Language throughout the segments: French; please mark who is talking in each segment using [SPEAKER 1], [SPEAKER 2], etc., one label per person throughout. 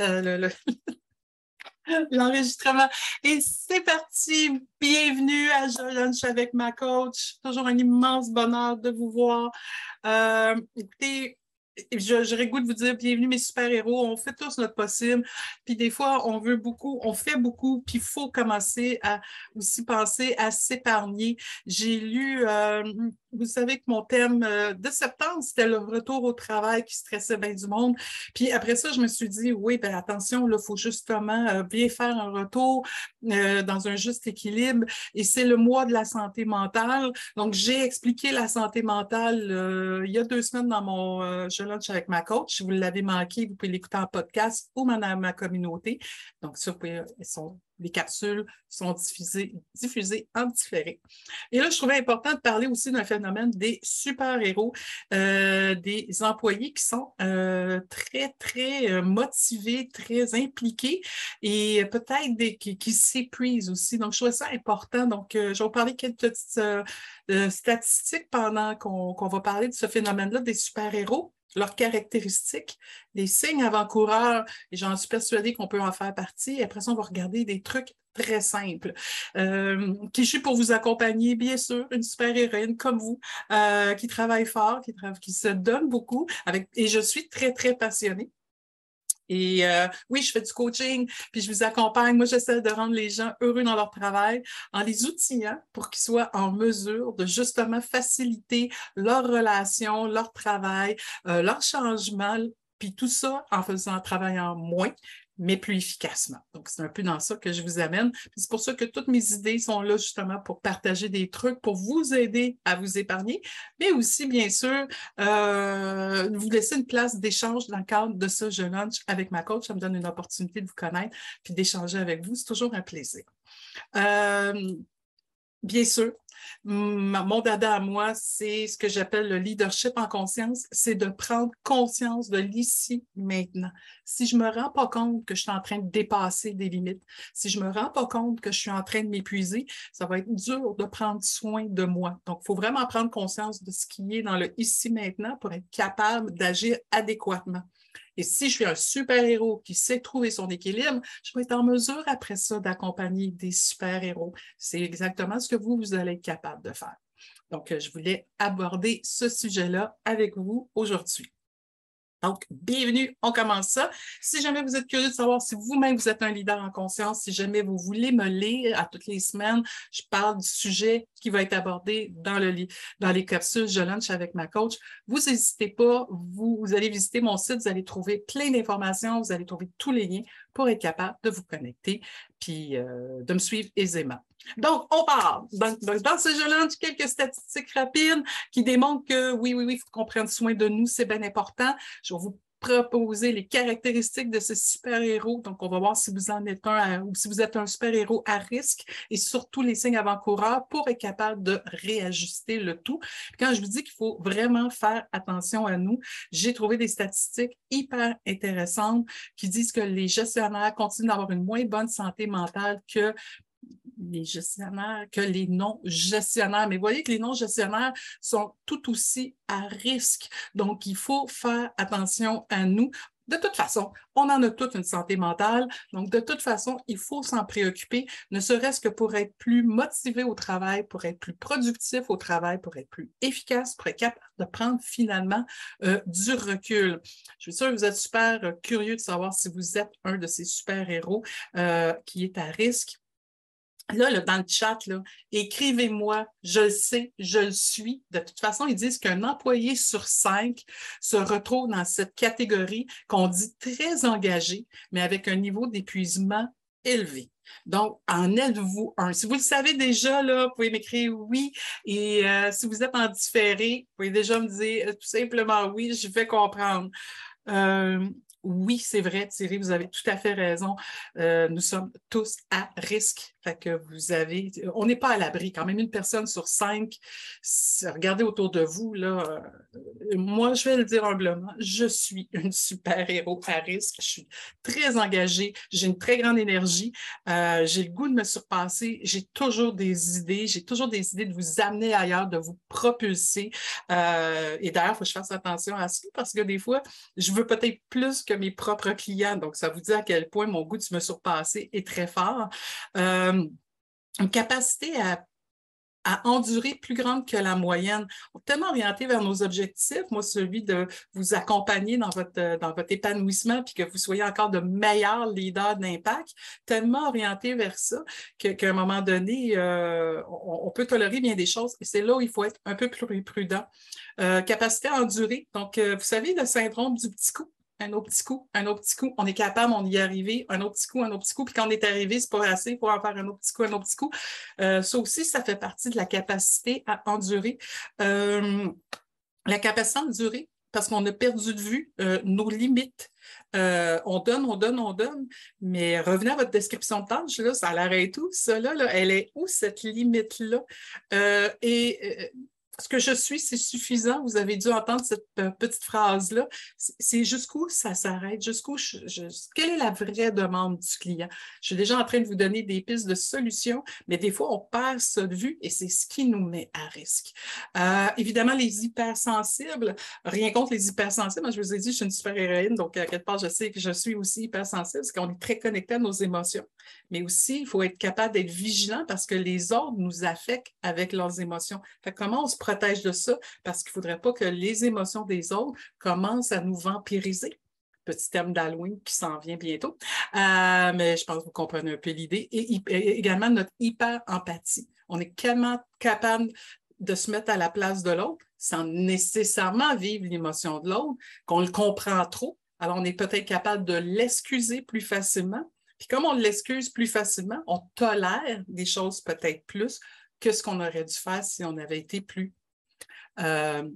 [SPEAKER 1] euh, l'enregistrement. Et c'est parti. Bienvenue à Je Lunch avec ma coach. Toujours un immense bonheur de vous voir. Euh, écoutez, j'aurais goût de vous dire bienvenue mes super-héros, on fait tous notre possible. Puis des fois, on veut beaucoup, on fait beaucoup, puis il faut commencer à aussi penser à s'épargner. J'ai lu euh, vous savez que mon thème euh, de septembre, c'était le retour au travail qui stressait bien du monde. Puis après ça, je me suis dit, oui, ben attention, il faut justement euh, bien faire un retour euh, dans un juste équilibre. Et c'est le mois de la santé mentale. Donc, j'ai expliqué la santé mentale il y a deux semaines dans mon Je lunch avec ma coach. Si vous l'avez manqué, vous pouvez l'écouter en podcast ou dans ma communauté. Donc, ça, vous pouvez, sont les capsules sont diffusées, en différé. Et là, je trouvais important de parler aussi d'un phénomène des super-héros, euh, des employés qui sont euh, très, très euh, motivés, très impliqués et peut-être des, qui, qui s'épuisent aussi. Donc, je trouvais ça important. Donc, je vais vous parler quelques petites statistiques pendant qu'on va parler de ce phénomène-là des super-héros leurs caractéristiques, les signes avant-coureurs, et j'en suis persuadée qu'on peut en faire partie. Et après ça, on va regarder des trucs très simples. Euh, qui je suis pour vous accompagner, bien sûr, une super héroïne comme vous, euh, qui travaille fort, qui, qui se donne beaucoup, avec, et je suis très, très passionnée. Et euh, oui, je fais du coaching, puis je vous accompagne. Moi, j'essaie de rendre les gens heureux dans leur travail en les outillant pour qu'ils soient en mesure de justement faciliter leur relation, leur travail, euh, leur changement, puis tout ça en faisant, en travaillant moins, mais plus efficacement. Donc, c'est un peu dans ça que je vous amène. C'est pour ça que toutes mes idées sont là justement pour partager des trucs, pour vous aider à vous épargner, mais aussi, bien sûr, euh, vous laisser une place d'échange dans le cadre de ce Je lunch avec ma coach. Ça me donne une opportunité de vous connaître puis d'échanger avec vous. C'est toujours un plaisir. Euh, bien sûr, mon dada à moi, c'est ce que j'appelle le leadership en conscience, c'est de prendre conscience de l'ici maintenant. Si je me rends pas compte que je suis en train de dépasser des limites, si je me rends pas compte que je suis en train de m'épuiser, ça va être dur de prendre soin de moi. Donc, il faut vraiment prendre conscience de ce qui est dans le ici maintenant pour être capable d'agir adéquatement. Et si je suis un super-héros qui sait trouver son équilibre, je vais être en mesure après ça d'accompagner des super-héros. C'est exactement ce que vous, vous allez être capable de faire. Donc, je voulais aborder ce sujet-là avec vous aujourd'hui. Donc, bienvenue, on commence ça. Si jamais vous êtes curieux de savoir si vous-même vous êtes un leader en conscience, si jamais vous voulez me lire à toutes les semaines, je parle du sujet qui va être abordé dans, le, dans les capsules Je lunch avec ma coach. Vous n'hésitez pas, vous, allez visiter mon site, vous allez trouver plein d'informations, vous allez trouver tous les liens pour être capable de vous connecter puis euh, de me suivre aisément. Donc, on part. Dans ce jeu-là, quelques statistiques rapides qui démontrent que oui, oui, oui, il faut qu'on prenne soin de nous, c'est bien important. Je vais vous proposer les caractéristiques de ce super-héros. Donc, on va voir si vous en êtes un ou si vous êtes un super-héros à risque et surtout les signes avant-coureurs pour être capable de réajuster le tout. Quand je vous dis qu'il faut vraiment faire attention à nous, j'ai trouvé des statistiques hyper intéressantes qui disent que les gestionnaires continuent d'avoir une moins bonne santé mentale que les gestionnaires que les non-gestionnaires. Mais voyez que les non-gestionnaires sont tout aussi à risque. Donc, il faut faire attention à nous. De toute façon, on en a toute une santé mentale. Donc, de toute façon, il faut s'en préoccuper, ne serait-ce que pour être plus motivé au travail, pour être plus productif au travail, pour être plus efficace, pour être capable de prendre finalement euh, du recul. Je suis sûre que vous êtes super euh, curieux de savoir si vous êtes un de ces super-héros euh, qui est à risque. Là, dans le chat, écrivez-moi, je le sais, je le suis. De toute façon, ils disent qu'un employé sur cinq se retrouve dans cette catégorie qu'on dit très engagé, mais avec un niveau d'épuisement élevé. Donc, en êtes-vous un? Si vous le savez déjà, là, vous pouvez m'écrire oui. Et euh, si vous êtes en différé, vous pouvez déjà me dire tout simplement oui, je vais comprendre. Euh, oui, c'est vrai, Thierry, vous avez tout à fait raison. Euh, nous sommes tous à risque fait que vous avez, on n'est pas à l'abri. Quand même, une personne sur cinq, regardez autour de vous. Euh, moi, je vais le dire humblement, je suis une super-héros à risque. Je suis très engagée, j'ai une très grande énergie, euh, j'ai le goût de me surpasser, j'ai toujours des idées, j'ai toujours des idées de vous amener ailleurs, de vous propulser. Euh, et d'ailleurs, il faut que je fasse attention à ça parce que des fois, je veux peut-être plus que mes propres clients. Donc, ça vous dit à quel point mon goût de me surpasser est très fort. Une capacité à endurer plus grande que la moyenne. Tellement orienté vers nos objectifs, moi, celui de vous accompagner dans votre, euh, dans votre épanouissement, puis que vous soyez encore de meilleurs leaders d'impact, tellement orienté vers ça qu'à un moment donné, euh, on, peut tolérer bien des choses. Et c'est là où il faut être un peu plus prudent. Euh, capacité à endurer. Donc, vous savez, le syndrome du petit coup un autre petit coup, un autre petit coup. On est capable, on y est arrivé, un autre petit coup, un autre petit coup. Puis quand on est arrivé, c'est pas assez pour en faire un autre petit coup, un autre petit coup. Euh, ça aussi, ça fait partie de la capacité à endurer. Euh, la capacité à endurer, parce qu'on a perdu de vue euh, nos limites. on donne, on donne, on donne, mais revenez à votre description de tâche, là, ça l'arrête tout. Ça, là, elle est où cette limite-là? et ce que je suis, c'est suffisant. Vous avez dû entendre cette euh, petite phrase-là. C'est jusqu'où ça s'arrête, jusqu'où quelle est la vraie demande du client? Je suis déjà en train de vous donner des pistes de solutions, mais des fois, on perd ça de vue et c'est ce qui nous met à risque. Euh, évidemment, les hypersensibles, rien contre les hypersensibles. Je vous ai dit, je suis une super héroïne, donc à quelque part, je sais que je suis aussi hypersensible, parce qu'on est très connecté à nos émotions. Mais aussi, il faut être capable d'être vigilant parce que les autres nous affectent avec leurs émotions. Comment on se protège de ça parce qu'il ne faudrait pas que les émotions des autres commencent à nous vampiriser petit terme d'Halloween qui s'en vient bientôt. Euh, mais je pense que vous comprenez un peu l'idée. Et, également notre hyper-empathie. On est tellement capable de se mettre à la place de l'autre sans nécessairement vivre l'émotion de l'autre, qu'on le comprend trop. Alors, on est peut-être capable de l'excuser plus facilement. Puis comme on l'excuse plus facilement, on tolère des choses peut-être plus que ce qu'on aurait dû faire si on avait été plus euh,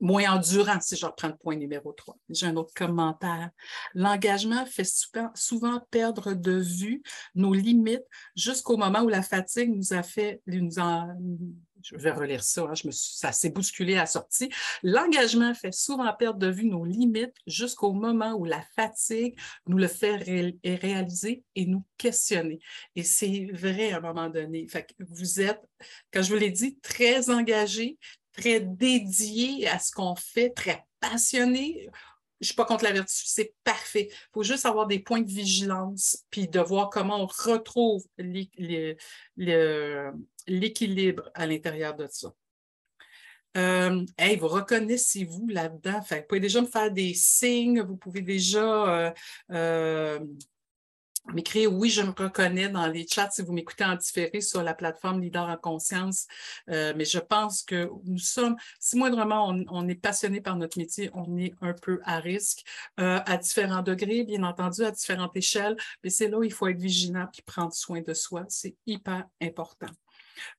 [SPEAKER 1] moins endurant, si je reprends le point numéro 3. J'ai un autre commentaire. L'engagement fait souvent, perdre de vue nos limites jusqu'au moment où la fatigue nous a fait, nous en, je vais relire ça, hein, ça s'est bousculé à la sortie. L'engagement fait souvent perdre de vue nos limites jusqu'au moment où la fatigue nous le fait réaliser et nous questionner. Et c'est vrai à un moment donné. Vous êtes, quand je vous l'ai dit, très engagé, très dédié à ce qu'on fait, très passionné je suis pas contre la vertu, c'est parfait. Il faut juste avoir des points de vigilance, puis de voir comment on retrouve l'équilibre à l'intérieur de ça. Euh, hey, vous reconnaissez-vous là-dedans? Vous pouvez déjà me faire des signes, vous pouvez déjà euh, euh, m'écrire oui, je me reconnais dans les chats si vous m'écoutez en différé sur la plateforme Leader en conscience. Euh, mais je pense que nous sommes, si moindrement on, on, est passionné par notre métier, on est un peu à risque euh, à différents degrés, bien entendu, à différentes échelles. Mais c'est là où il faut être vigilant et prendre soin de soi. C'est hyper important.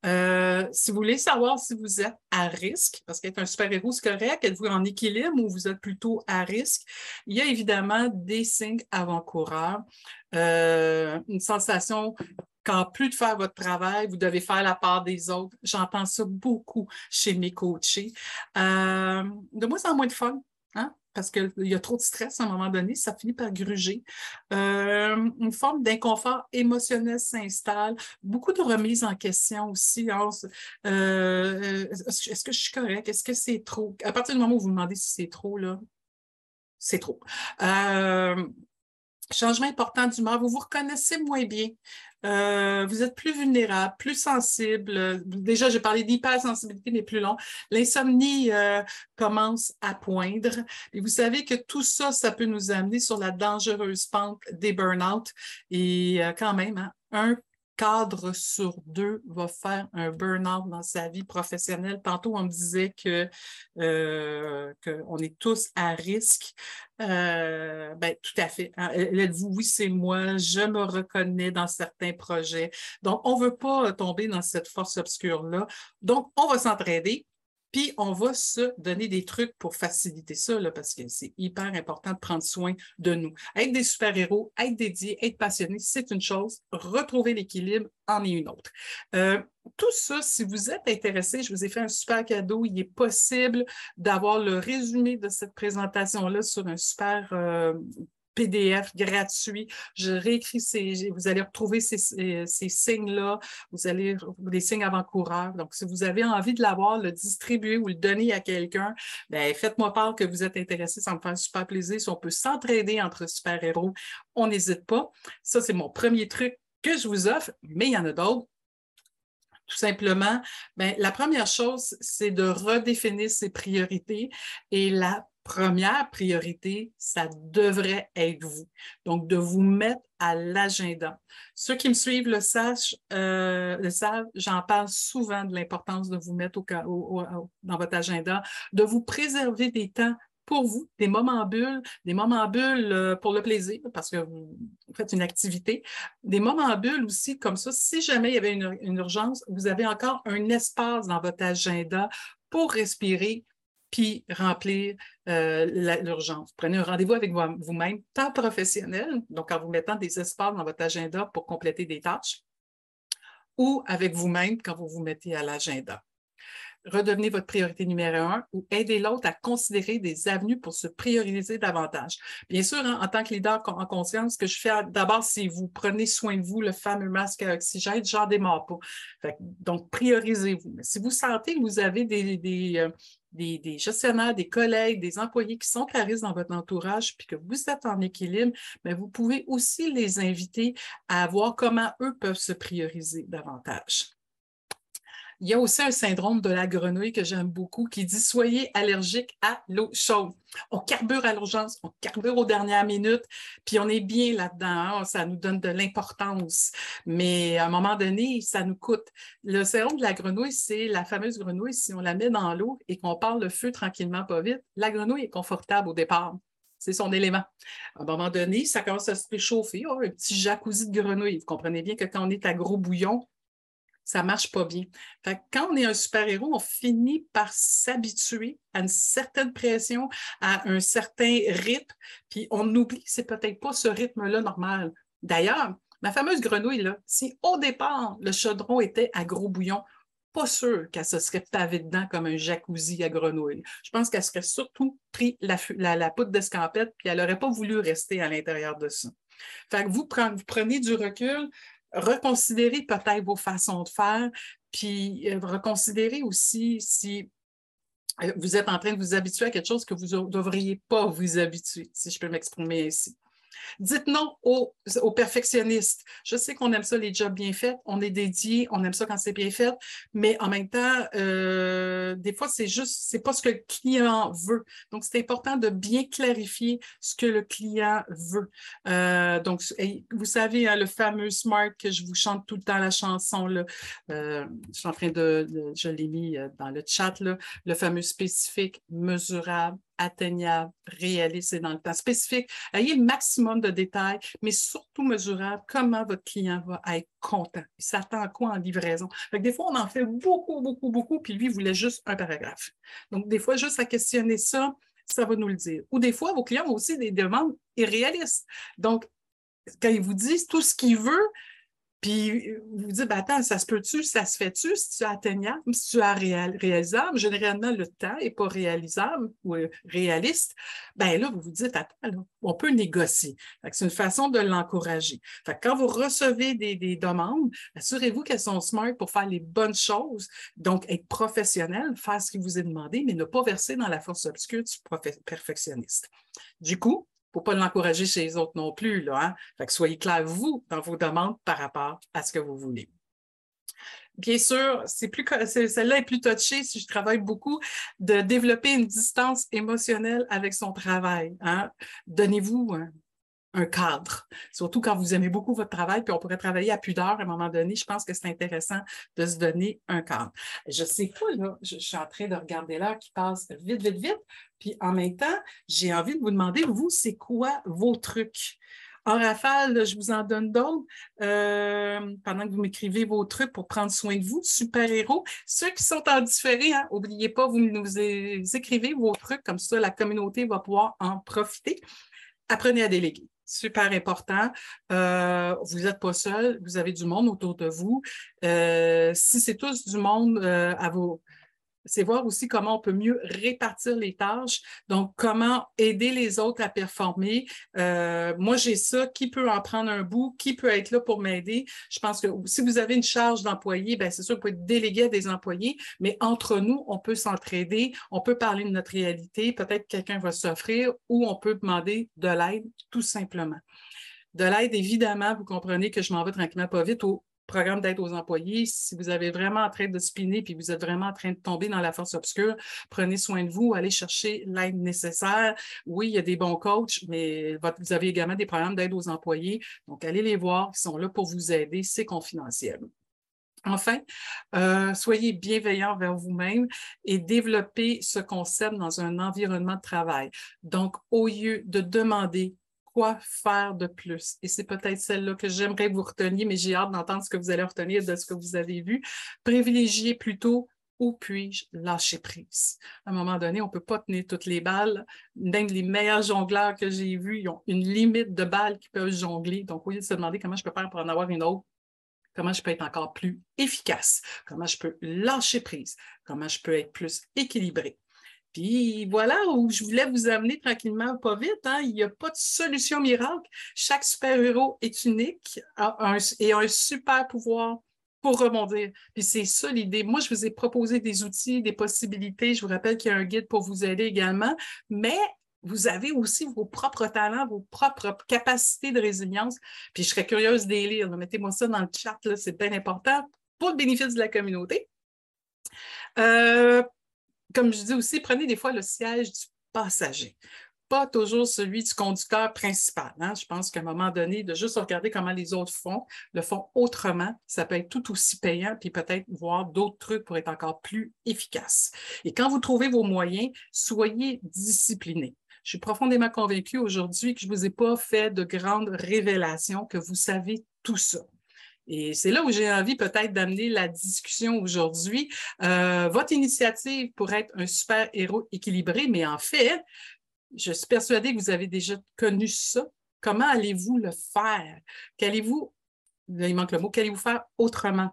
[SPEAKER 1] Euh, si vous voulez savoir si vous êtes à risque, parce qu'être un super-héros, c'est correct, êtes-vous en équilibre ou vous êtes plutôt à risque, il y a évidemment des signes avant-coureurs, euh, une sensation qu'en plus de faire votre travail, vous devez faire la part des autres. J'entends ça beaucoup chez mes coachés. Euh, de moins en moins de fun. Hein? Parce qu'il y a trop de stress à un moment donné, ça finit par gruger. Euh, une forme d'inconfort émotionnel s'installe, beaucoup de remises en question aussi. Hein. Euh, est-ce que je suis correct? Est-ce que c'est trop? À partir du moment où vous, vous demandez si c'est trop, là, c'est trop. Euh, changement important d'humeur, vous vous reconnaissez moins bien. Euh, vous êtes plus vulnérable, plus sensible. Déjà, j'ai parlé d'hypersensibilité, mais plus long. L'insomnie euh, commence à poindre. Et vous savez que tout ça, ça peut nous amener sur la dangereuse pente des burn-out. Et euh, quand même, hein, un cadre sur deux va faire un burn-out dans sa vie professionnelle. Tantôt, on me disait que euh, qu'on est tous à risque. Euh, ben, tout à fait. Hein. vous oui, c'est moi, je me reconnais dans certains projets. Donc, on ne veut pas tomber dans cette force obscure-là. Donc, on va s'entraider. Puis, on va se donner des trucs pour faciliter ça, parce que c'est hyper important de prendre soin de nous. Être des super-héros, être dédié, être passionné, c'est une chose. Retrouver l'équilibre en est une autre. Euh, tout ça, si vous êtes intéressé, je vous ai fait un super cadeau. Il est possible d'avoir le résumé de cette présentation-là sur un super euh, PDF gratuit. Je réécris ces, vous allez retrouver ces, ces, signes-là. Vous allez, des signes avant-coureurs. Donc, si vous avez envie de l'avoir, le distribuer ou le donner à quelqu'un, ben, faites-moi part que vous êtes intéressé. Ça me fait super plaisir. Si on peut s'entraider entre super-héros, on n'hésite pas. Ça, c'est mon premier truc que je vous offre, mais il y en a d'autres tout simplement, ben, la première chose, c'est de redéfinir ses priorités. Et la première priorité, ça devrait être vous. Donc, de vous mettre à l'agenda. Ceux qui me suivent le, euh, savent, j'en parle souvent de l'importance de vous mettre dans votre agenda, de vous préserver des temps pour vous, des moments bulles, des moments bulles euh, pour le plaisir, parce que vous faites une activité, des moments bulles aussi comme ça. Si jamais il y avait une, urgence, vous avez encore un espace dans votre agenda pour respirer puis remplir euh, l'urgence. Prenez un rendez-vous avec vous-même, tant professionnel, donc en vous mettant des espaces dans votre agenda pour compléter des tâches, ou avec vous-même quand vous vous mettez à l'agenda redevenez votre priorité numéro un ou aidez l'autre à considérer des avenues pour se prioriser davantage. Bien sûr, hein, en tant que leader en conscience, ce que je fais d'abord, si vous prenez soin de vous, le fameux masque à oxygène, j'en démarre pas. donc, priorisez-vous. Si vous sentez que vous avez euh, des, des, gestionnaires, des collègues, des employés qui sont claristes dans votre entourage, puis que vous êtes en équilibre, mais vous pouvez aussi les inviter à voir comment eux peuvent se prioriser davantage. Il y a aussi un syndrome de la grenouille que j'aime beaucoup qui dit soyez allergique à l'eau chaude. On carbure à l'urgence, on carbure aux dernières minutes, puis on est bien là-dedans. Hein. Ça nous donne de l'importance. Mais à un moment donné, ça nous coûte. Le syndrome de la grenouille, c'est la fameuse grenouille. Si on la met dans l'eau et qu'on parle le feu tranquillement, pas vite, la grenouille est confortable au départ. C'est son élément. À un moment donné, ça commence à se réchauffer. Oh, un petit jacuzzi de grenouille. Vous comprenez bien que quand on est à gros bouillon, ça marche pas bien. quand on est un super-héros, on finit par s'habituer à une certaine pression, à un certain rythme, puis on oublie que c'est peut-être pas ce rythme-là normal. D'ailleurs, ma fameuse grenouille, si au départ, le chaudron était à gros bouillon, pas sûr qu'elle se serait pavée dedans comme un jacuzzi à grenouille. Je pense qu'elle serait surtout pris la, poudre d'escampette, puis elle n'aurait pas voulu rester à l'intérieur de ça. Vous prenez du recul, reconsidérer peut-être vos façons de faire, puis euh, reconsidérer aussi si euh, vous êtes en train de vous habituer à quelque chose que vous ne devriez pas vous habituer, si je peux m'exprimer ainsi. Dites non aux, perfectionnistes. Je sais qu'on aime ça, les jobs bien faits, on est dédié, on aime ça quand c'est bien fait, mais en même temps, euh, des fois, c'est juste, c'est pas ce que le client veut. Donc, c'est important de bien clarifier ce que le client veut. Euh, donc, vous savez, hein, le fameux SMART que je vous chante tout le temps la chanson, là, euh, je suis en train de, je l'ai mis dans le chat, le fameux spécifique, mesurable, atteignable, réaliste et dans le temps spécifique. Ayez le maximum de détails, mais surtout mesurable comment votre client va être content. Il s'attend à quoi en livraison? des fois, on en fait beaucoup, beaucoup, beaucoup, puis lui, il voulait juste un paragraphe. Donc, des fois, juste à questionner ça, ça va nous le dire. Ou des fois, vos clients ont aussi des demandes irréalistes. Donc, quand ils vous disent tout ce qu'ils veulent, puis vous vous dites, ben, attends, ça se peut-tu, ça se fait-tu, si tu es atteignable, si tu es réalisable. Généralement, le temps n'est pas réalisable ou euh, réaliste. Ben là, vous vous dites, attends, on peut négocier. C'est une façon de l'encourager. Quand vous recevez des, demandes, assurez-vous qu'elles sont smart pour faire les bonnes choses. Donc, être professionnel, faire ce qui vous est demandé, mais ne pas verser dans la force obscure du perfectionniste. Du coup, faut pas l'encourager chez les autres non plus. Là, hein. fait que soyez clair, vous, dans vos demandes par rapport à ce que vous voulez. Bien sûr, c'est plus celle-là est plus touchée si je travaille beaucoup de développer une distance émotionnelle avec son travail. Hein. Donnez-vous un cadre, surtout quand vous aimez beaucoup votre travail, puis on pourrait travailler à plus d'heures à un moment donné. Je pense que c'est intéressant de se donner un cadre. Je sais pas, là, je, suis en train de regarder l'heure qui passe vite, vite, vite, puis en même temps, j'ai envie de vous demander, vous, c'est quoi vos trucs? En rafale, je vous en donne d'autres euh, pendant que vous m'écrivez vos trucs pour prendre soin de vous, super-héros. Ceux qui sont en différé, n'oubliez hein, pas, vous nous écrivez vos trucs, comme ça la communauté va pouvoir en profiter. Apprenez à déléguer super important. Euh, vous n'êtes pas seul, vous avez du monde autour de vous. Euh, si c'est tous du monde euh, à vos c'est voir aussi comment on peut mieux répartir les tâches. Donc, comment aider les autres à performer. Euh, moi, j'ai ça. Qui peut en prendre un bout? Qui peut être là pour m'aider? Je pense que si vous avez une charge d'employé, ben c'est sûr que vous pouvez déléguer à des employés, mais entre nous, on peut s'entraider, on peut parler de notre réalité. Peut-être que quelqu'un va s'offrir ou on peut demander de l'aide tout simplement. De l'aide, évidemment, vous comprenez que je m'en vais tranquillement pas vite au programme d'aide aux employés. Si vous avez vraiment en train de spinner puis vous êtes vraiment en train de tomber dans la force obscure, prenez soin de vous, allez chercher l'aide nécessaire. Oui, il y a des bons coachs, mais vous avez également des programmes d'aide aux employés. Donc, allez les voir, ils sont là pour vous aider, c'est confidentiel. Enfin, euh, soyez bienveillant vers vous-même et développez ce concept dans un environnement de travail. Donc, au lieu de demander quoi faire de plus? Et c'est peut-être celle-là que j'aimerais vous retenir, mais j'ai hâte d'entendre ce que vous allez retenir de ce que vous avez vu. Privilégiez plutôt où puis-je lâcher prise? À un moment donné, on ne peut pas tenir toutes les balles. Même les meilleurs jongleurs que j'ai vus, ils ont une limite de balles qu'ils peuvent jongler. Donc, au lieu de se demander comment je peux faire pour en avoir une autre, comment je peux être encore plus efficace, comment je peux lâcher prise, comment je peux être plus équilibré? Puis voilà où je voulais vous amener tranquillement, pas vite. Hein. Il n'y a pas de solution miracle. Chaque super-héros est unique et a un super pouvoir pour rebondir. Puis c'est ça l'idée. Moi, je vous ai proposé des outils, des possibilités. Je vous rappelle qu'il y a un guide pour vous aider également, mais vous avez aussi vos propres talents, vos propres capacités de résilience. Puis je serais curieuse d'élire. Mettez-moi ça dans le chat, c'est bien important pour le bénéfice de la communauté. Euh, comme je dis aussi, prenez des fois le siège du passager pas toujours celui du conducteur principal. Hein. Je pense qu'à un moment donné, de juste regarder comment les autres font, le font autrement, ça peut être tout aussi payant, puis peut-être voir d'autres trucs pour être encore plus efficace. Et quand vous trouvez vos moyens, soyez disciplinés. Je suis profondément convaincue aujourd'hui que je ne vous ai pas fait de grandes révélations, que vous savez tout ça. Et c'est là où j'ai envie peut-être d'amener la discussion aujourd'hui. Euh, votre initiative pourrait être un super héros équilibré, mais en fait, je suis persuadée que vous avez déjà connu ça. Comment allez-vous le faire? Qu'allez-vous, il manque le mot, qu'allez-vous faire autrement?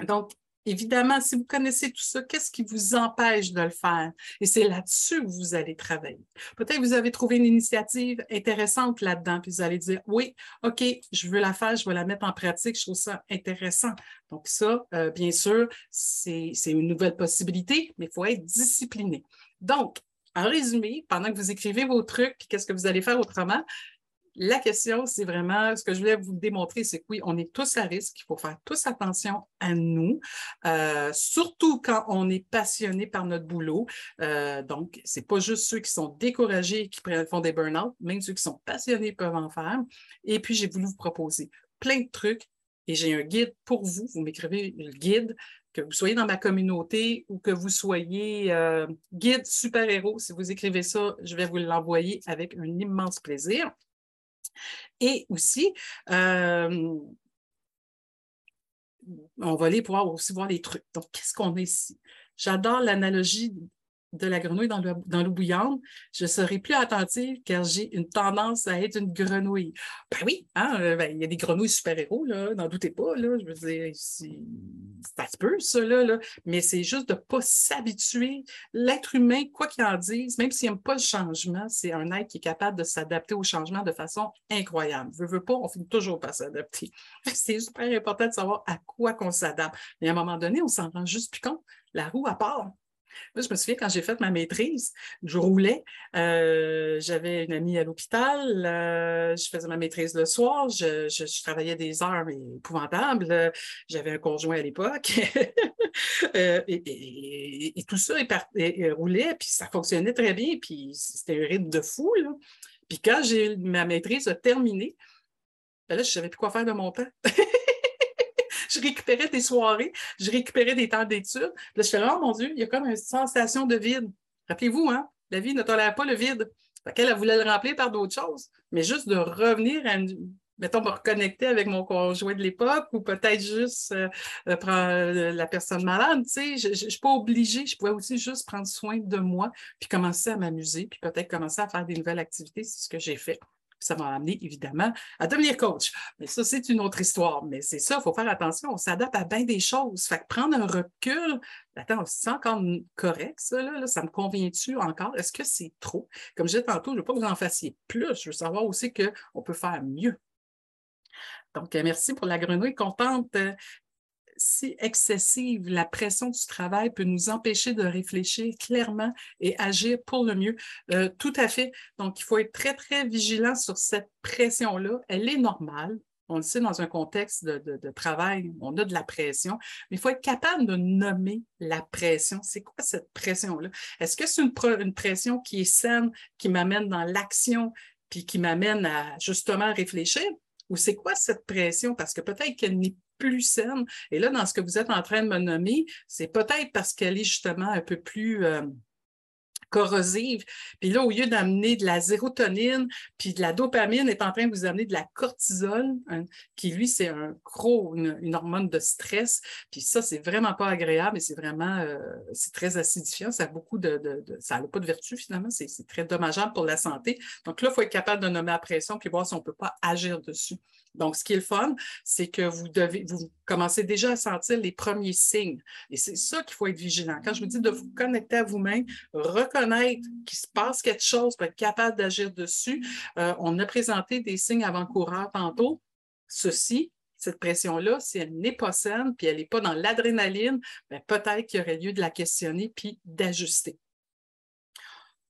[SPEAKER 1] Donc, Évidemment, si vous connaissez tout ça, qu'est-ce qui vous empêche de le faire? Et c'est là-dessus que vous allez travailler. Peut-être que vous avez trouvé une initiative intéressante là-dedans, puis vous allez dire, oui, OK, je veux la faire, je veux la mettre en pratique, je trouve ça intéressant. Donc ça, euh, bien sûr, c'est une nouvelle possibilité, mais il faut être discipliné. Donc, en résumé, pendant que vous écrivez vos trucs, qu'est-ce que vous allez faire autrement? La question, c'est vraiment ce que je voulais vous démontrer, c'est que oui, on est tous à risque. Il faut faire tous attention à nous, euh, surtout quand on est passionné par notre boulot. Euh, donc, ce n'est pas juste ceux qui sont découragés qui font des burn-out, même ceux qui sont passionnés peuvent en faire. Et puis, j'ai voulu vous proposer plein de trucs et j'ai un guide pour vous. Vous m'écrivez le guide que vous soyez dans ma communauté ou que vous soyez euh, guide super-héros, si vous écrivez ça, je vais vous l'envoyer avec un immense plaisir. Et aussi, euh, on va aller pouvoir aussi voir les trucs. Donc, qu'est-ce qu'on a ici? J'adore l'analogie de la grenouille dans l'eau bouillante, je serai plus attentive car j'ai une tendance à être une grenouille. Ben oui, hein, euh, ben, il y a des grenouilles super-héros, n'en doutez pas. Là, je veux dire, c'est un petit peu ça, là, mais c'est juste de ne pas s'habituer. L'être humain, quoi qu'il en dise, même s'il n'aime pas le changement, c'est un être qui est capable de s'adapter au changement de façon incroyable. Je veux pas, on finit toujours par s'adapter. C'est super important de savoir à quoi qu'on s'adapte. Mais à un moment donné, on s'en rend juste plus compte. La roue à part je me souviens quand j'ai fait ma maîtrise, je roulais. Euh, j'avais une amie à l'hôpital. Euh, je faisais ma maîtrise le soir. Je, travaillais des heures épouvantables. J'avais un conjoint à l'époque. Euh, et, tout ça roulait, puis ça fonctionnait très bien. Puis c'était un rythme de fou. Puis quand j'ai ma maîtrise a terminé, ben là, je ne savais plus quoi faire de mon temps. je récupérais des soirées, je récupérais des temps d'études. Là, je fais, oh mon Dieu, il y a comme une sensation de vide. Rappelez-vous, hein, la vie ne tolère pas le vide. Elle, voulait le remplir par d'autres choses. Mais juste de revenir à mettons, me reconnecter avec mon conjoint de l'époque ou peut-être juste euh, euh, prendre euh, la personne malade, tu sais, je ne suis pas obligée, je pouvais aussi juste prendre soin de moi, puis commencer à m'amuser, puis peut-être commencer à faire des nouvelles activités, c'est ce que j'ai fait. Ça m'a amené évidemment à devenir coach. Mais ça, c'est une autre histoire. Mais c'est ça, il faut faire attention, on s'adapte à bien des choses. Fait que prendre un recul, attends, c'est encore correct, ça, là, ça me convient-tu encore? Est-ce que c'est trop? Comme je disais tantôt, je ne veux pas que vous en fassiez plus, je veux savoir aussi qu'on peut faire mieux. Donc, euh, merci pour la grenouille contente. Si excessive, la pression du travail peut nous empêcher de réfléchir clairement et agir pour le mieux. Euh, tout à fait. Donc, il faut être très, très vigilant sur cette pression-là. Elle est normale. On le sait dans un contexte de, travail, on a de la pression, mais il faut être capable de nommer la pression. C'est quoi cette pression-là? Est-ce que c'est une, une, pression qui est saine, qui m'amène dans l'action, puis qui m'amène à justement réfléchir? Ou c'est quoi cette pression? Parce que peut-être qu'elle n'est plus saine. Et là, dans ce que vous êtes en train de me nommer, c'est peut-être parce qu'elle est justement un peu plus euh, corrosive. Puis là, au lieu d'amener de la sérotonine, puis de la dopamine, est en train de vous amener de la cortisol, hein, qui lui, c'est un gros, une, hormone de stress. Puis ça, c'est vraiment pas agréable et c'est vraiment, euh, c'est très acidifiant. Ça a beaucoup de, ça n'a pas de vertu finalement. C'est très dommageable pour la santé. Donc là, il faut être capable de nommer la pression puis voir si on ne peut pas agir dessus. Donc, ce qui est le fun, c'est que vous commencez déjà à sentir les premiers signes. Et c'est ça qu'il faut être vigilant. Quand je vous dis de vous connecter à vous-même, reconnaître qu'il se passe quelque chose, pour être capable d'agir dessus, euh, on a présenté des signes avant-coureurs tantôt. Ceci, cette pression-là, si elle n'est pas saine, puis elle n'est pas dans l'adrénaline, ben, peut-être qu'il y aurait lieu de la questionner puis d'ajuster.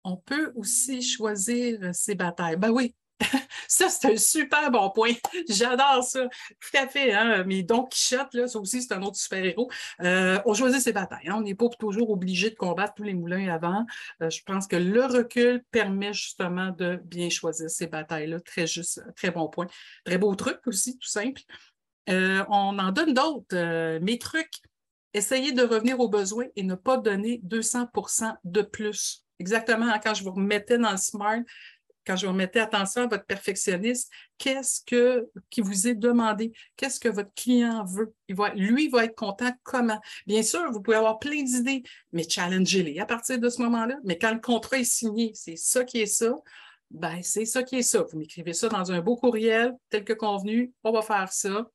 [SPEAKER 1] On peut aussi choisir ses batailles. Ben oui, ça, c'est un super bon point. J'adore ça. Tout à fait. Hein? Mais Don Quichotte, là, ça aussi, c'est un autre super-héros. Euh, on choisit ses batailles. Hein. On n'est pas toujours obligé de combattre tous les moulins avant. Euh, je pense que le recul permet justement de bien choisir ces batailles-là. Très juste, très bon point. Très beau truc aussi, tout simple. Euh, on en donne d'autres. mes trucs, essayez de revenir aux besoins et ne pas donner 200% de plus. Exactement, hein, quand je vous remettais dans le SMART, quand je vous mettais attention à votre perfectionniste, qu'est-ce que, qui vous est demandé? Qu'est-ce que votre client veut? Il va, lui va être content comment? Bien sûr, vous pouvez avoir plein d'idées, mais challengez-les à partir de ce moment-là. Mais quand le contrat est signé, c'est ça qui est ça, ben, c'est ça qui est ça. Vous m'écrivez ça dans un beau courriel, tel que convenu, on va faire ça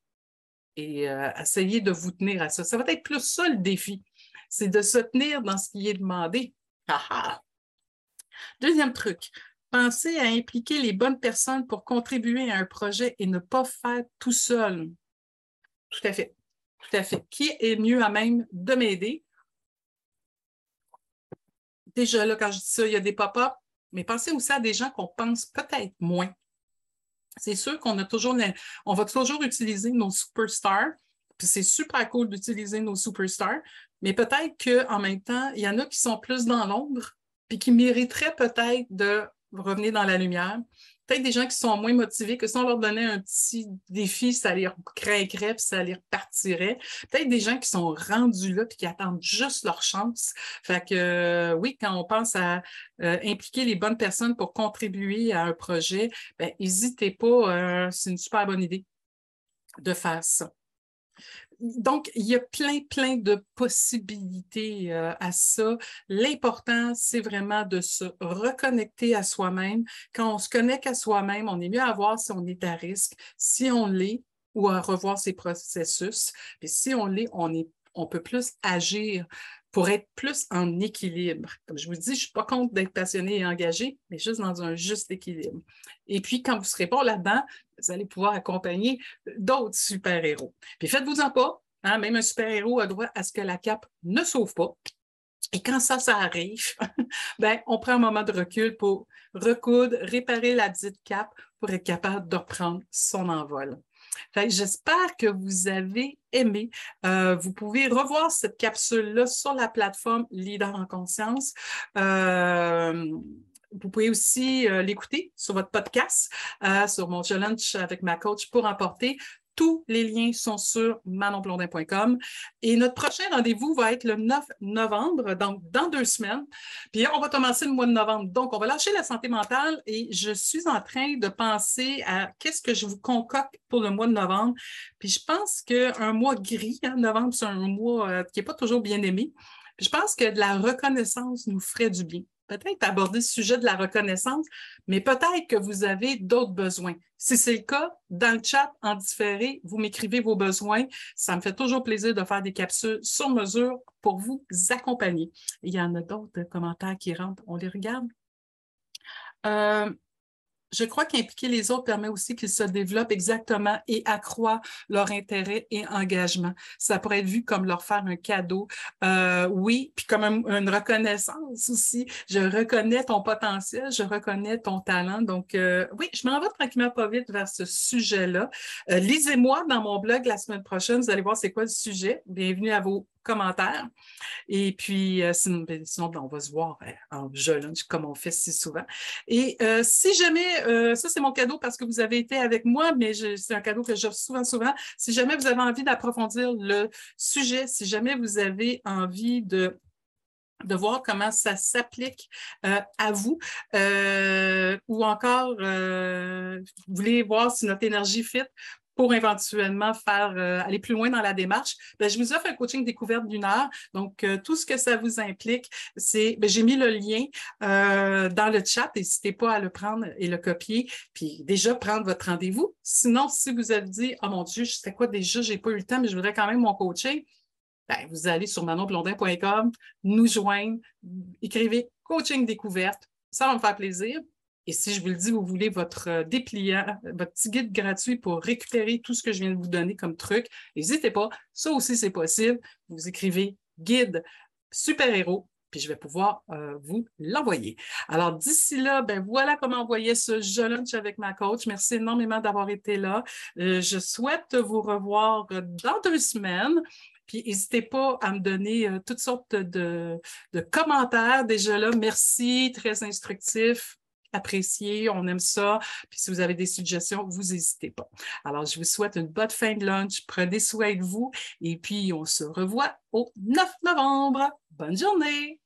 [SPEAKER 1] et euh, essayez de vous tenir à ça. Ça va être plus ça le défi, c'est de se tenir dans ce qui est demandé. Deuxième truc, Pensez à impliquer les bonnes personnes pour contribuer à un projet et ne pas faire tout seul. Tout à fait. Tout à fait. Qui est mieux à même de m'aider? Déjà là, quand je dis ça, il y a des pop-up, mais pensez aussi à des gens qu'on pense peut-être moins. C'est sûr qu'on a toujours, on va toujours utiliser nos superstars, puis c'est super cool d'utiliser nos superstars, mais peut-être qu'en même temps, il y en a qui sont plus dans l'ombre, puis qui mériteraient peut-être de revenez dans la lumière. Peut-être des gens qui sont moins motivés, que si on leur donnait un petit défi, ça les craquerait, puis ça les repartirait. Peut-être des gens qui sont rendus là, puis qui attendent juste leur chance. Fait que euh, oui, quand on pense à euh, impliquer les bonnes personnes pour contribuer à un projet, ben, n'hésitez pas, euh, c'est une super bonne idée de faire ça donc, il y a plein, plein de possibilités euh, à ça. L'important, c'est vraiment de se reconnecter à soi-même. Quand on se connecte à soi-même, on est mieux à voir si on est à risque, si on l'est, ou à revoir ses processus. Et si on l'est, on, est, on peut plus agir pour être plus en équilibre. Comme je vous dis, je ne suis pas contre d'être passionné et engagé, mais juste dans un juste équilibre. Et puis, quand vous serez pas là-dedans, vous allez pouvoir accompagner d'autres super-héros. Puis faites-vous-en pas, hein, même un super-héros a droit à ce que la cape ne sauve pas. Et quand ça, ça arrive, ben, on prend un moment de recul pour recoudre, réparer la dite cape pour être capable de reprendre son envol. J'espère que vous avez aimé. Euh, vous pouvez revoir cette capsule-là sur la plateforme Leader en conscience. Euh, vous pouvez aussi euh, l'écouter sur votre podcast, sur mon challenge avec ma coach pour emporter. Tous les liens sont sur manonblondin.com. Et notre prochain rendez-vous va être le 9 novembre, donc dans deux semaines. Puis on va commencer le mois de novembre. Donc, on va lâcher la santé mentale et je suis en train de penser à qu'est-ce que je vous concocte pour le mois de novembre. Puis je pense qu'un mois gris, hein, novembre, c'est un mois euh, qui n'est pas toujours bien aimé. Puis je pense que de la reconnaissance nous ferait du bien peut-être aborder le sujet de la reconnaissance, mais peut-être que vous avez d'autres besoins. Si c'est le cas, dans le chat en différé, vous m'écrivez vos besoins. Ça me fait toujours plaisir de faire des capsules sur mesure pour vous accompagner. Il y en a d'autres commentaires qui rentrent. On les regarde. Euh, je crois qu'impliquer les autres permet aussi qu'ils se développent exactement et accroît leur intérêt et engagement. Ça pourrait être vu comme leur faire un cadeau. Euh, oui, puis comme une reconnaissance aussi. Je reconnais ton potentiel, je reconnais ton talent. Donc, euh, oui, je m'en vais tranquillement pas vite vers ce sujet-là. Euh, lisez-moi dans mon blog la semaine prochaine. Vous allez voir c'est quoi le sujet. Bienvenue à vos commentaires. Et puis, euh, sinon, ben, ben, on va se voir euh, en jeu comme on fait si souvent. Et euh, si jamais, ça c'est mon cadeau parce que vous avez été avec moi, mais c'est un cadeau que j'offre souvent, souvent. Si jamais vous avez envie d'approfondir le sujet, si jamais vous avez envie de de voir comment ça s'applique à vous, ou encore vous voulez voir si notre énergie fit, pour éventuellement faire euh, aller plus loin dans la démarche, ben, je vous offre un coaching découverte d'une heure. Donc, euh, tout ce que ça vous implique, c'est, ben, j'ai mis le lien euh, dans le chat. N'hésitez pas à le prendre et le copier, puis déjà prendre votre rendez-vous. Sinon, si vous avez dit, oh mon Dieu, je sais quoi déjà, j'ai pas eu le temps, mais je voudrais quand même mon coaching, ben, vous allez sur manonblondin.com, nous joindre, écrivez coaching découverte. Ça va me faire plaisir. Et si je vous le dis, vous voulez votre euh, dépliant, votre petit guide gratuit pour récupérer tout ce que je viens de vous donner comme truc, n'hésitez pas. Ça aussi, c'est possible. Vous écrivez guide super-héros, puis je vais pouvoir euh, vous l'envoyer. Alors, d'ici là, ben voilà comment envoyer ce jeu lunch avec ma coach. Merci énormément d'avoir été là. Euh, je souhaite vous revoir dans deux semaines. Puis n'hésitez pas à me donner toutes sortes de commentaires déjà là. Merci, très instructif apprécié, on aime ça. Puis si vous avez des suggestions, vous n'hésitez pas. Alors, je vous souhaite une bonne fin de lunch. Prenez soin de vous et puis on se revoit au 9 novembre. Bonne journée!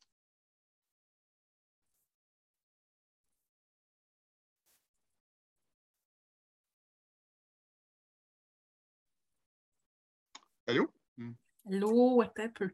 [SPEAKER 2] Allô?
[SPEAKER 1] Allô, attends un peu.